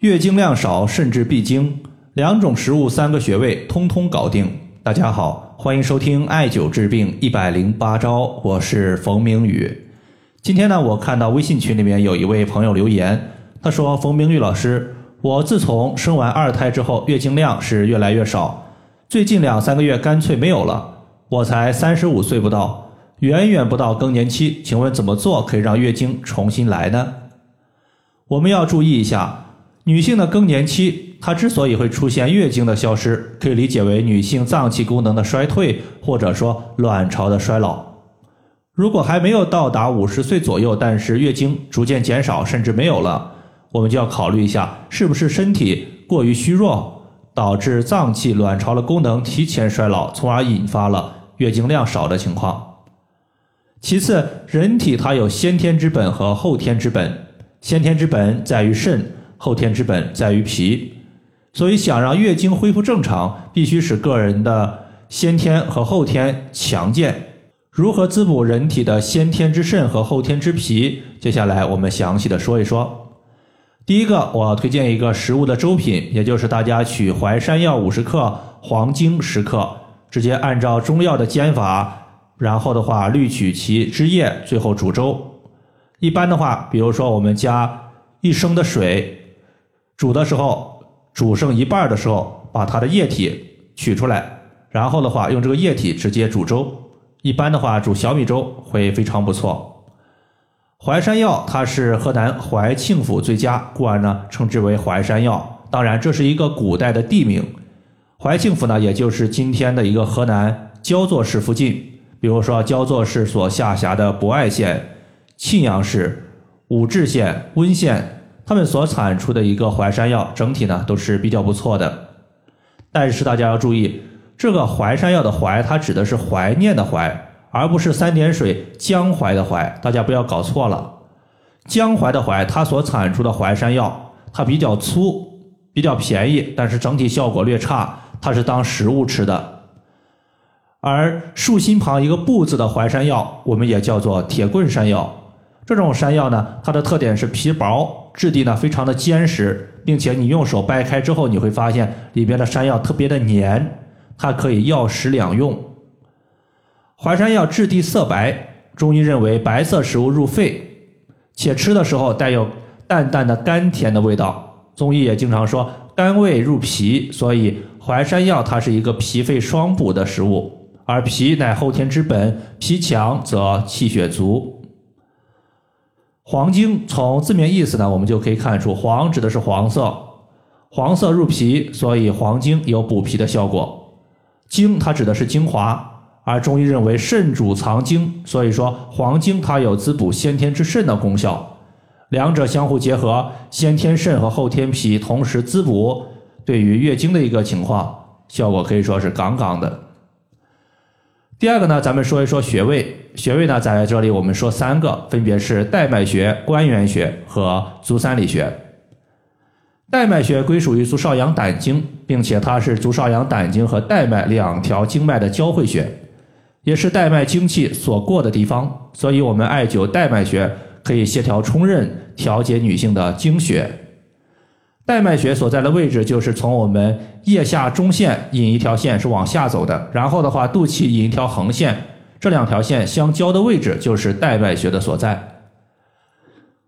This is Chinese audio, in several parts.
月经量少，甚至闭经，两种食物，三个穴位，通通搞定。大家好，欢迎收听艾灸治病一百零八招，我是冯明宇。今天呢，我看到微信群里面有一位朋友留言，他说：“冯明宇老师，我自从生完二胎之后，月经量是越来越少，最近两三个月干脆没有了。我才三十五岁不到，远远不到更年期，请问怎么做可以让月经重新来呢？”我们要注意一下。女性的更年期，它之所以会出现月经的消失，可以理解为女性脏器功能的衰退，或者说卵巢的衰老。如果还没有到达五十岁左右，但是月经逐渐减少甚至没有了，我们就要考虑一下，是不是身体过于虚弱，导致脏器、卵巢的功能提前衰老，从而引发了月经量少的情况。其次，人体它有先天之本和后天之本，先天之本在于肾。后天之本在于脾，所以想让月经恢复正常，必须使个人的先天和后天强健。如何滋补人体的先天之肾和后天之脾？接下来我们详细的说一说。第一个，我推荐一个食物的粥品，也就是大家取淮山药五十克、黄精十克，直接按照中药的煎法，然后的话滤取其汁液，最后煮粥。一般的话，比如说我们加一升的水。煮的时候，煮剩一半的时候，把它的液体取出来，然后的话用这个液体直接煮粥。一般的话煮小米粥会非常不错。淮山药它是河南怀庆府最佳，故而呢称之为淮山药。当然这是一个古代的地名，怀庆府呢也就是今天的一个河南焦作市附近。比如说焦作市所下辖的博爱县、沁阳市、武陟县、温县。他们所产出的一个淮山药，整体呢都是比较不错的。但是大家要注意，这个淮山药的淮，它指的是怀念的怀，而不是三点水江淮的淮。大家不要搞错了。江淮的淮，它所产出的淮山药，它比较粗，比较便宜，但是整体效果略差，它是当食物吃的。而竖心旁一个不字的淮山药，我们也叫做铁棍山药。这种山药呢，它的特点是皮薄，质地呢非常的坚实，并且你用手掰开之后，你会发现里边的山药特别的黏，它可以药食两用。淮山药质地色白，中医认为白色食物入肺，且吃的时候带有淡淡的甘甜的味道。中医也经常说甘味入脾，所以淮山药它是一个脾肺双补的食物，而脾乃后天之本，脾强则气血足。黄精从字面意思呢，我们就可以看出，黄指的是黄色，黄色入脾，所以黄精有补脾的效果。精它指的是精华，而中医认为肾主藏精，所以说黄精它有滋补先天之肾的功效。两者相互结合，先天肾和后天脾同时滋补，对于月经的一个情况，效果可以说是杠杠的。第二个呢，咱们说一说穴位。穴位呢，在这里我们说三个，分别是带脉穴、关元穴和足三里穴。带脉穴归属于足少阳胆经，并且它是足少阳胆经和带脉两条经脉的交汇穴，也是带脉精气所过的地方。所以，我们艾灸带脉穴可以协调冲任，调节女性的经血。带脉穴所在的位置就是从我们腋下中线引一条线是往下走的，然后的话肚脐引一条横线，这两条线相交的位置就是带脉穴的所在。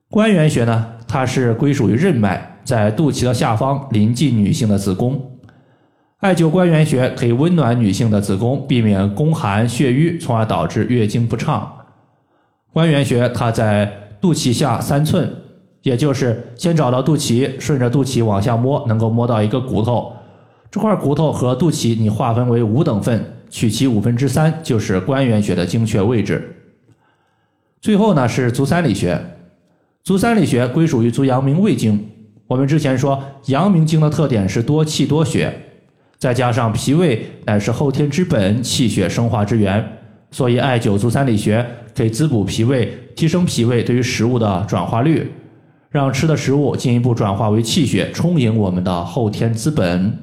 关元穴呢，它是归属于任脉，在肚脐的下方临近女性的子宫。艾灸关元穴可以温暖女性的子宫，避免宫寒血瘀，从而导致月经不畅。关元穴它在肚脐下三寸。也就是先找到肚脐，顺着肚脐往下摸，能够摸到一个骨头。这块骨头和肚脐你划分为五等份，取其五分之三，就是关元穴的精确位置。最后呢是足三里穴，足三里穴归属于足阳明胃经。我们之前说阳明经的特点是多气多血，再加上脾胃乃是后天之本，气血生化之源，所以艾灸足三里穴可以滋补脾胃，提升脾胃对于食物的转化率。让吃的食物进一步转化为气血，充盈我们的后天资本。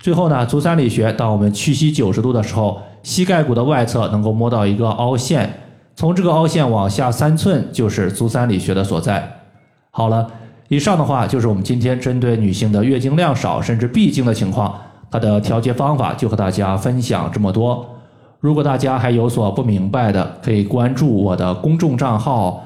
最后呢，足三里穴，当我们屈膝九十度的时候，膝盖骨的外侧能够摸到一个凹陷，从这个凹陷往下三寸就是足三里穴的所在。好了，以上的话就是我们今天针对女性的月经量少甚至闭经的情况，它的调节方法就和大家分享这么多。如果大家还有所不明白的，可以关注我的公众账号“